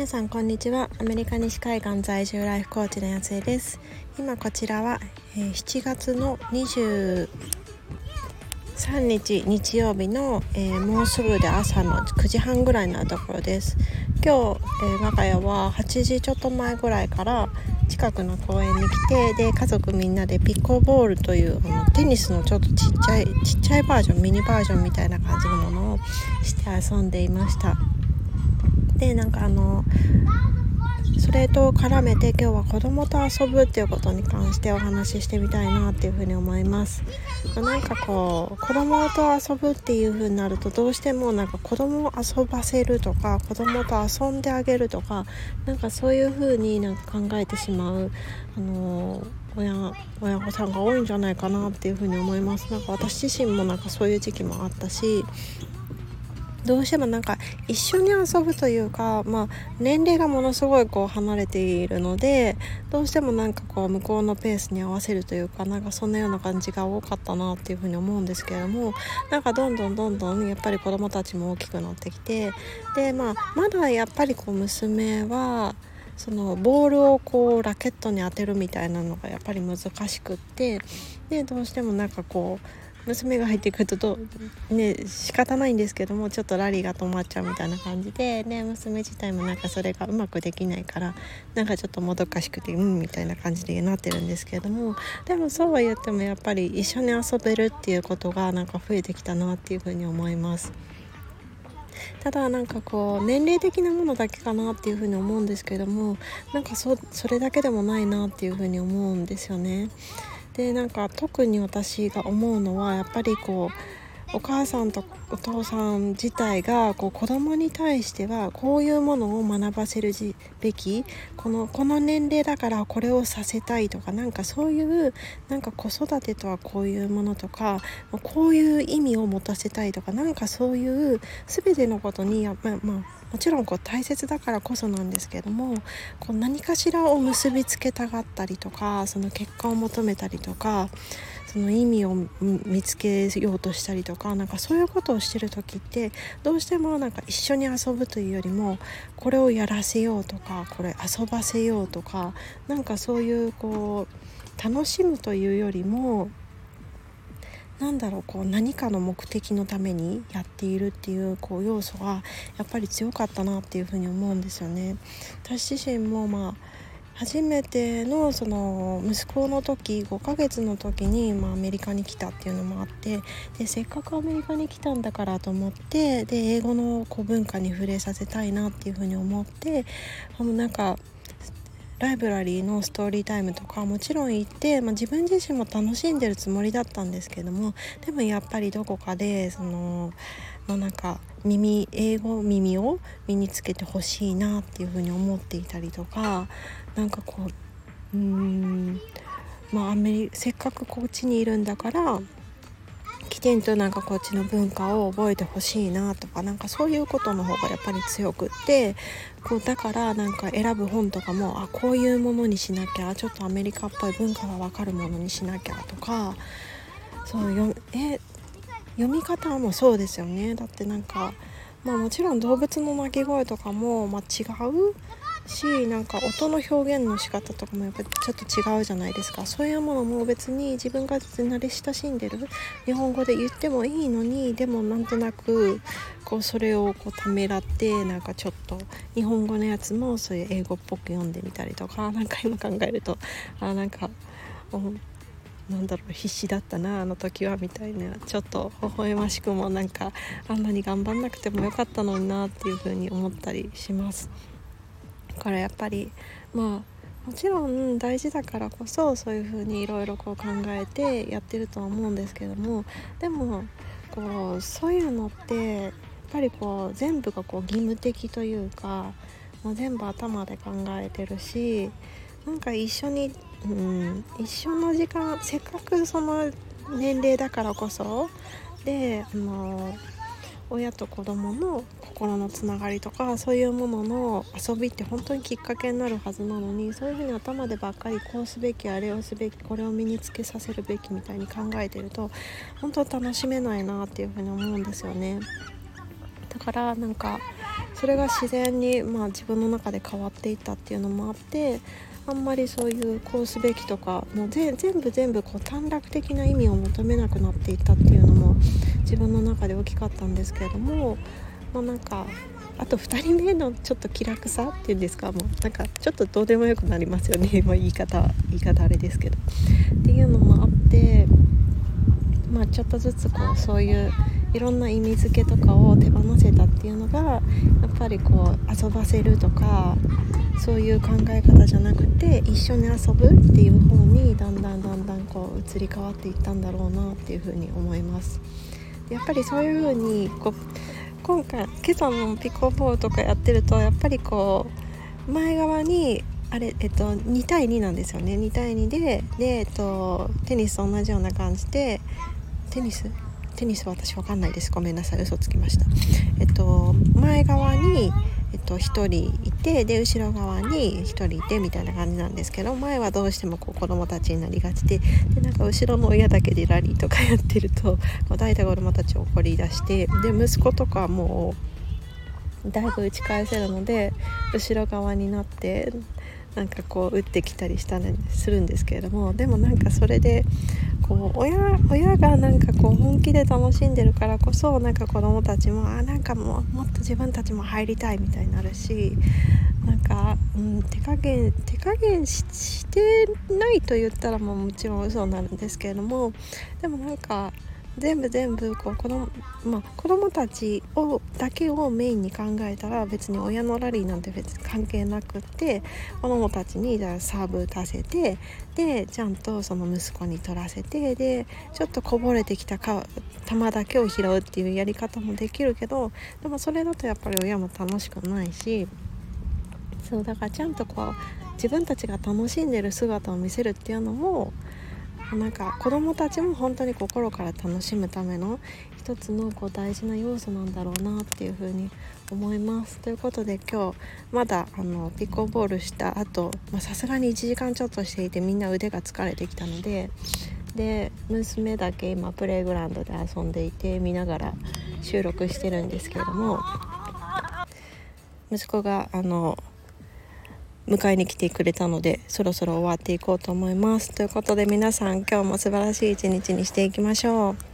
皆さんこんにちは。アメリカ西海岸在住ライフコーチのやつです。今こちらは、7月の23日日曜日の、え、もうすぐで朝の9時半ぐらいのところです。今日、え、我が家は8時ちょっと前ぐらいから近くの公園に来てで家族みんなでピコボールというあのテニスのちょっとちっちゃいちっちゃいバージョンミニバージョンみたいな感じのものをして遊んでいました。でなんかあのそれと絡めて今日は子供と遊ぶっていうことに関してお話ししてみたいなっていうふうに思います。なんかこう子供と遊ぶっていう風になるとどうしてもなんか子供を遊ばせるとか子供と遊んであげるとかなんかそういう風になんか考えてしまうあの親親御さんが多いんじゃないかなっていう風に思います。なんか私自身もなんかそういう時期もあったしどうしてもなんか一緒に遊ぶというか、まあ、年齢がものすごいこう離れているのでどうしてもなんかこう向こうのペースに合わせるというかなんかそんなような感じが多かったなっていうふうに思うんですけれどもなんかどんどんどんどんやっぱり子どもたちも大きくなってきてで、まあ、まだやっぱりこう娘はそのボールをこうラケットに当てるみたいなのがやっぱり難しくってでどうしてもなんかこう娘が入ってくるとどね仕方ないんですけどもちょっとラリーが止まっちゃうみたいな感じでね娘自体もなんかそれがうまくできないからなんかちょっともどかしくてうんみたいな感じでなってるんですけどもでもそうは言ってもやっぱり一緒に遊べるっていうことがなんか増えてきたなっていうふうに思います。ただなんかこう年齢的なものだけかなっていうふうに思うんですけどもなんかそそれだけでもないなっていうふうに思うんですよね。でなんか特に私が思うのはやっぱりこうお母さんとお父さん自体がこう子供に対してはこういうものを学ばせるべきこのこの年齢だからこれをさせたいとかなんかそういうなんか子育てとはこういうものとかこういう意味を持たせたいとかなんかそういう全てのことにや、ま、まあ、もちろんこう大切だからこそなんですけどもこう何かしらを結びつけたがったりとかその結果を求めたりとかその意味を見つけようとしたりとかなんかそういうことをしてる時ってどうしてもなんか一緒に遊ぶというよりもこれをやらせようとかこれ遊ばせようとかなんかそういうこう楽しむというよりもなんだろうこう何かの目的のためにやっているっていうこう要素がやっぱり強かったなっていうふに思うんですよね。私自身もまあ初めてのその息子の時5ヶ月の時に、まあ、アメリカに来たっていうのもあってでせっかくアメリカに来たんだからと思ってで英語のこう文化に触れさせたいなっていうふうに思ってあのなんかライブラリーのストーリータイムとかもちろん行って、まあ、自分自身も楽しんでるつもりだったんですけどもでもやっぱりどこかでその、まあ、なんか耳英語耳を身につけてほしいなっていうふうに思っていたりとかなんかこううんまあアメリせっかくこっちにいるんだからきちんとなんかこっちの文化を覚えてほしいなとかなんかそういうことの方がやっぱり強くってこうだからなんか選ぶ本とかもあこういうものにしなきゃちょっとアメリカっぽい文化が分かるものにしなきゃとかそうよえ読み方もそうですよね。だってなんかまあもちろん動物の鳴き声とかも、まあ、違うしなんか音の表現の仕方とかもやっぱちょっと違うじゃないですか。そういうものも別に自分が慣れ親しんでる日本語で言ってもいいのにでもなんとなくこうそれをこうためらってなんかちょっと日本語のやつもそういう英語っぽく読んでみたりとか何か今考えるとあなんか、なんだろう必死だったなあの時はみたいなちょっと微笑ましくもなんかあんなに頑張んなくてもよかったのになっていう風に思ったりします。だからやっぱりまあもちろん大事だからこそそういう風にいろいろ考えてやってるとは思うんですけどもでもこうそういうのってやっぱりこう全部がこう義務的というかもう全部頭で考えてるしなんか一緒に、うん、一緒の時間せっかくその年齢だからこそであの親と子供の心のつながりとかそういうものの遊びって本当にきっかけになるはずなのにそういうふうに頭でばっかりこうすべきあれをすべきこれを身につけさせるべきみたいに考えてると本当楽しめないなっていうふうに思うんですよね。だからなんかそれが自然に、まあ、自分の中で変わっていったっていうのもあってあんまりそういうこうすべきとかもう全部全部こう短絡的な意味を求めなくなっていったっていうのも自分の中で大きかったんですけれども、まあ、なんかあと2人目のちょっと気楽さっていうんですかもうなんかちょっとどうでもよくなりますよね、まあ、言い方言い方あれですけど。っていうのもあってまあちょっとずつこうそういういろんな意味付けとかを手放せたっていうのがやっぱりこう遊ばせるとかそういう考え方じゃなくて一緒に遊ぶっていう方にだんだんだんだんこう移り変わっていったんだろうなっていうふうに思います。やっぱりそういうふうにこう今回今朝もピコボーとかやってるとやっぱりこう前側にあれ、えっと、2対2なんですよね。2対2でで、えっと、テニスと同じような感じでテニス？テニス私わかんないです。ごめんなさい。嘘つきました。えっと前側にえっと、1人いてで後ろ側に1人いてみたいな感じなんですけど前はどうしてもこう子供たちになりがちででなんか後ろの親だけでラリーとかやってるとこう大体子供たち怒り出してで息子とかもうだいぶ打ち返せるので後ろ側になってなんかこう打ってきたりしたりするんですけれどもでもなんかそれでこう親親がなんかこう本気で楽しんでるからこそなんか子供たちもあなんかもうもっと自分たちも入りたいみたいになるしなんか、うん、手加減手加減してないと言ったらもうもちろん嘘になるんですけれどもでもなんか全部全部こう子供,、まあ、子供たちをだけをメインに考えたら別に親のラリーなんて別に関係なくって子供たちにじゃあサーブ打たせてでちゃんとその息子に取らせてでちょっとこぼれてきたか球だけを拾うっていうやり方もできるけどでもそれだとやっぱり親も楽しくないしそうだからちゃんとこう自分たちが楽しんでる姿を見せるっていうのもなんか子供たちも本当に心から楽しむための一つのこう大事な要素なんだろうなっていうふうに思います。ということで今日まだあのピコボールした後さすがに1時間ちょっとしていてみんな腕が疲れてきたのでで娘だけ今プレイグラウンドで遊んでいて見ながら収録してるんですけれども息子があの迎えに来てくれたのでそろそろ終わっていこうと思います。ということで皆さん今日も素晴らしい一日にしていきましょう。